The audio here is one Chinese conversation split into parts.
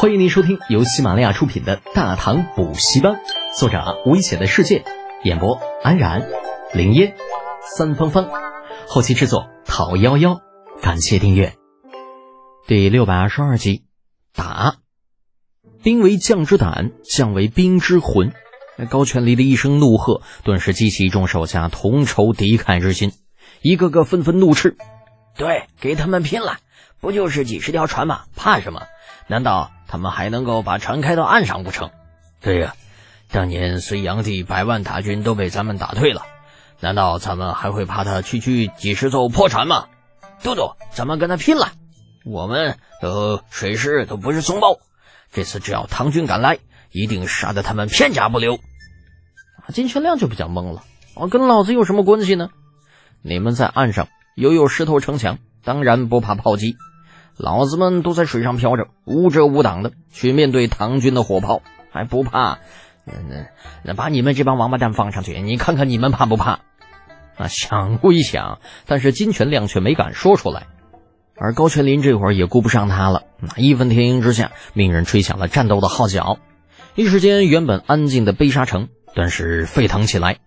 欢迎您收听由喜马拉雅出品的《大唐补习班》，作者危险的世界，演播安然、林烟、三芳芳，后期制作陶幺幺。感谢订阅。第六百二十二集，打兵为将之胆，将为兵之魂。高全离的一声怒喝，顿时激起一众手下同仇敌忾之心，一个个纷纷怒斥：“对，给他们拼了！不就是几十条船吗？怕什么？难道？”他们还能够把船开到岸上不成？对呀，当年隋炀帝百万大军都被咱们打退了，难道咱们还会怕他区区几十艘破船吗？都督，咱们跟他拼了！我们的水师都不是怂包，这次只要唐军敢来，一定杀得他们片甲不留。金全亮就比较懵了，啊，跟老子有什么关系呢？你们在岸上犹有石头城墙，当然不怕炮击。老子们都在水上漂着，无遮无挡的去面对唐军的火炮，还不怕？那那把你们这帮王八蛋放上去，你看看你们怕不怕？啊，想归想，但是金全亮却没敢说出来。而高全林这会儿也顾不上他了，那义愤填膺之下，命人吹响了战斗的号角。一时间，原本安静的悲沙城顿时沸腾起来，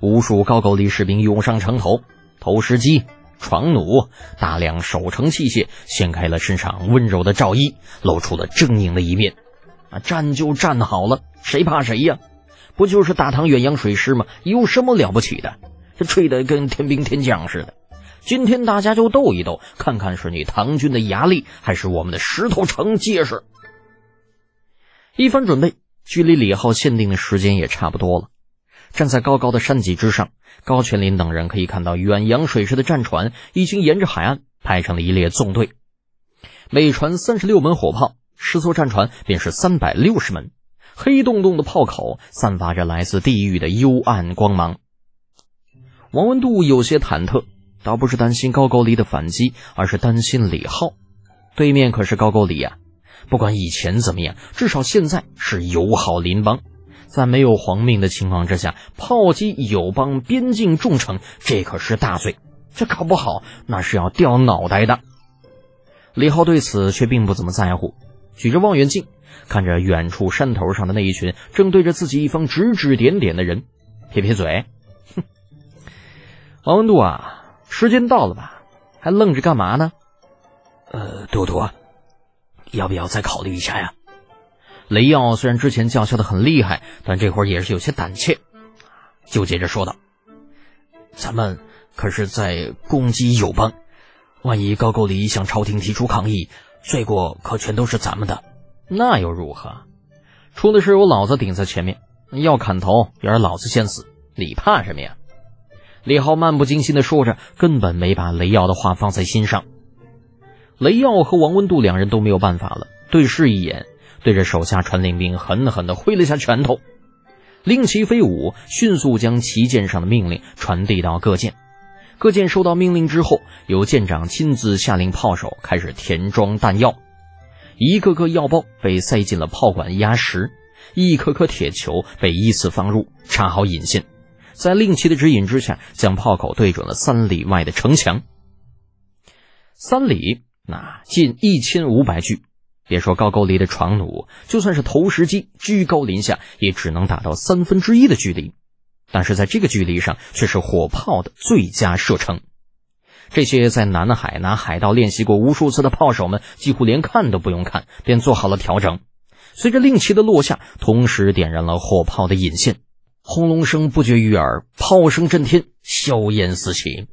无数高句丽士兵涌上城头，投石机。床弩，大量守城器械掀开了身上温柔的罩衣，露出了狰狞的一面。啊，战就战好了，谁怕谁呀？不就是大唐远洋水师吗？有什么了不起的？这吹得跟天兵天将似的。今天大家就斗一斗，看看是你唐军的牙力，还是我们的石头城结实。一番准备，距离李浩限定的时间也差不多了。站在高高的山脊之上，高全林等人可以看到远洋水师的战船已经沿着海岸排成了一列纵队，每船三十六门火炮，十艘战船便是三百六十门，黑洞洞的炮口散发着来自地狱的幽暗光芒。王文度有些忐忑，倒不是担心高句丽的反击，而是担心李浩。对面可是高句丽呀，不管以前怎么样，至少现在是友好邻邦。在没有皇命的情况之下，炮击友邦边境重城，这可是大罪，这搞不好那是要掉脑袋的。李浩对此却并不怎么在乎，举着望远镜看着远处山头上的那一群正对着自己一方指指点点的人，撇撇嘴，哼，王文度啊，时间到了吧？还愣着干嘛呢？呃，都督，要不要再考虑一下呀？雷耀虽然之前叫嚣的很厉害，但这会儿也是有些胆怯，就接着说道：“咱们可是在攻击友邦，万一高句丽向朝廷提出抗议，罪过可全都是咱们的。那又如何？出的事我老子顶在前面，要砍头也是老子先死，你怕什么呀？”李浩漫不经心的说着，根本没把雷耀的话放在心上。雷耀和王温度两人都没有办法了，对视一眼。对着手下传令兵狠狠地挥了下拳头，令旗飞舞，迅速将旗舰上的命令传递到各舰。各舰收到命令之后，由舰长亲自下令炮手开始填装弹药。一个个药包被塞进了炮管压实，一颗颗铁球被依次放入，插好引线。在令旗的指引之下，将炮口对准了三里外的城墙。三里，那近一千五百具。别说高句丽的床弩，就算是投石机，居高临下也只能打到三分之一的距离。但是在这个距离上，却是火炮的最佳射程。这些在南海拿海盗练习过无数次的炮手们，几乎连看都不用看，便做好了调整。随着令旗的落下，同时点燃了火炮的引线，轰隆声不绝于耳，炮声震天，硝烟四起。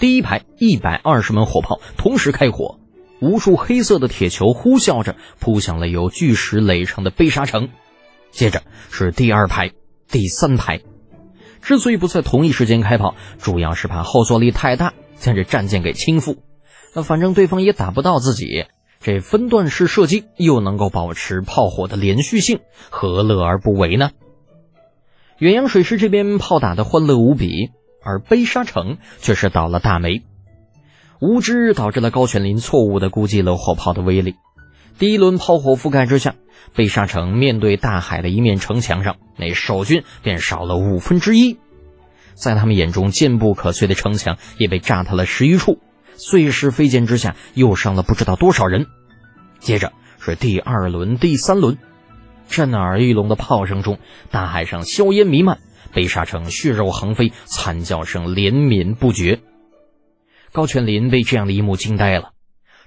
第一排一百二十门火炮同时开火。无数黑色的铁球呼啸着扑向了由巨石垒成的悲沙城，接着是第二排、第三排。之所以不在同一时间开炮，主要是怕后坐力太大，将这战舰给倾覆。那反正对方也打不到自己，这分段式射击又能够保持炮火的连续性，何乐而不为呢？远洋水师这边炮打的欢乐无比，而悲沙城却是倒了大霉。无知导致了高全林错误的估计了火炮的威力。第一轮炮火覆盖之下，被沙城面对大海的一面城墙上，那守军便少了五分之一。在他们眼中坚不可摧的城墙也被炸塌了十余处，碎石飞溅之下又伤了不知道多少人。接着是第二轮、第三轮，震耳欲聋的炮声中，大海上硝烟弥漫，被杀城血肉横飞，惨叫声连绵不绝。高全林被这样的一幕惊呆了，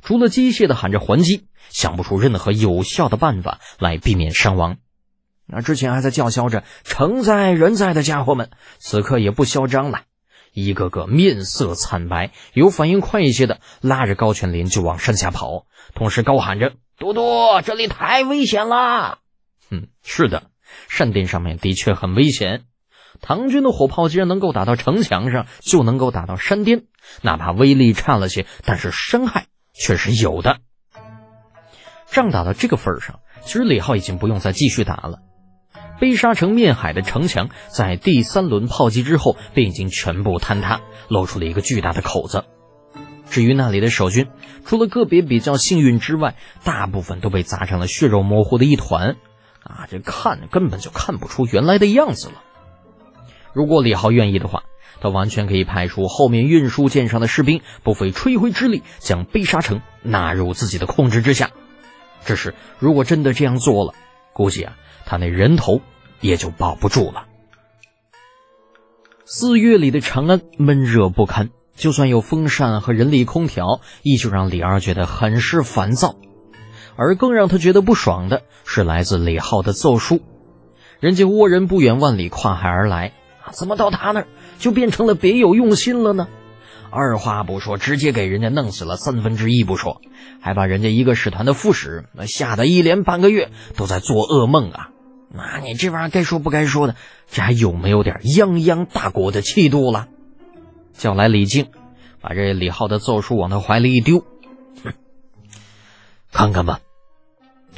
除了机械的喊着还击，想不出任何有效的办法来避免伤亡。那之前还在叫嚣着“城在人在”的家伙们，此刻也不嚣张了，一个个面色惨白，有反应快一些的拉着高全林就往山下跑，同时高喊着：“多多，这里太危险了！”嗯，是的，山顶上面的确很危险。唐军的火炮既然能够打到城墙上，就能够打到山巅，哪怕威力差了些，但是伤害却是有的。仗打到这个份上，其实李浩已经不用再继续打了。被沙城面海的城墙，在第三轮炮击之后便已经全部坍塌，露出了一个巨大的口子。至于那里的守军，除了个别比较幸运之外，大部分都被砸成了血肉模糊的一团。啊，这看根本就看不出原来的样子了。如果李浩愿意的话，他完全可以派出后面运输舰上的士兵，不费吹灰之力将悲沙城纳入自己的控制之下。只是，如果真的这样做了，估计啊，他那人头。也就保不住了。四月里的长安闷热不堪，就算有风扇和人力空调，依旧让李二觉得很是烦躁。而更让他觉得不爽的是来自李浩的奏书。人家倭人不远万里跨海而来，怎么到他那儿就变成了别有用心了呢？二话不说，直接给人家弄死了三分之一不说，还把人家一个使团的副使那吓得一连半个月都在做噩梦啊！那你这玩意儿该说不该说的，这还有没有点泱泱大国的气度了？叫来李靖，把这李浩的奏书往他怀里一丢，看看吧，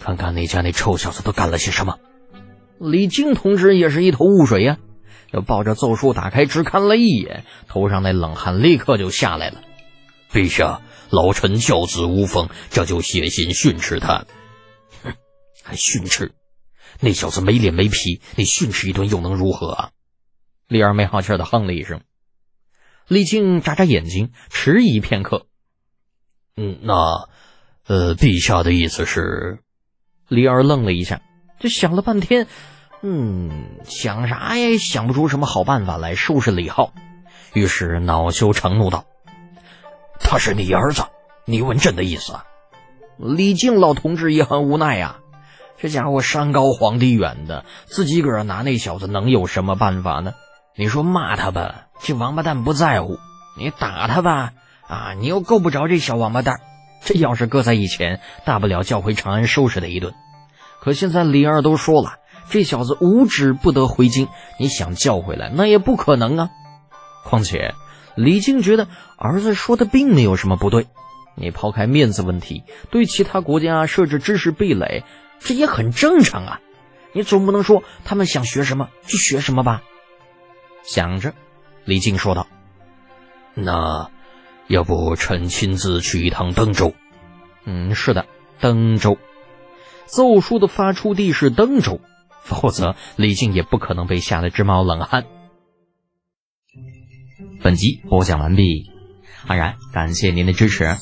看看你家那臭小子都干了些什么。李靖同志也是一头雾水呀，就抱着奏书打开，只看了一眼，头上那冷汗立刻就下来了。陛下，老臣教子无方，这就写信训斥他。哼，还训斥？那小子没脸没皮，你训斥一顿又能如何啊？李二没好气的哼了一声。李靖眨眨眼睛，迟疑片刻。嗯，那，呃，陛下的意思是？李二愣了一下，就想了半天，嗯，想啥也想不出什么好办法来收拾李浩，于是恼羞成怒道：“他是你儿子，你问朕的意思？”李靖老同志也很无奈呀。这家伙山高皇帝远的，自己个儿拿那小子能有什么办法呢？你说骂他吧，这王八蛋不在乎；你打他吧，啊，你又够不着这小王八蛋。这要是搁在以前，大不了叫回长安收拾他一顿。可现在李二都说了，这小子无旨不得回京，你想叫回来那也不可能啊。况且李靖觉得儿子说的并没有什么不对，你抛开面子问题，对其他国家设置知识壁垒。这也很正常啊，你总不能说他们想学什么就学什么吧？想着，李靖说道：“那要不臣亲自去一趟登州？”“嗯，是的，登州。奏书的发出地是登州，否则李靖也不可能被吓得直冒冷汗。”本集播讲完毕，安然感谢您的支持。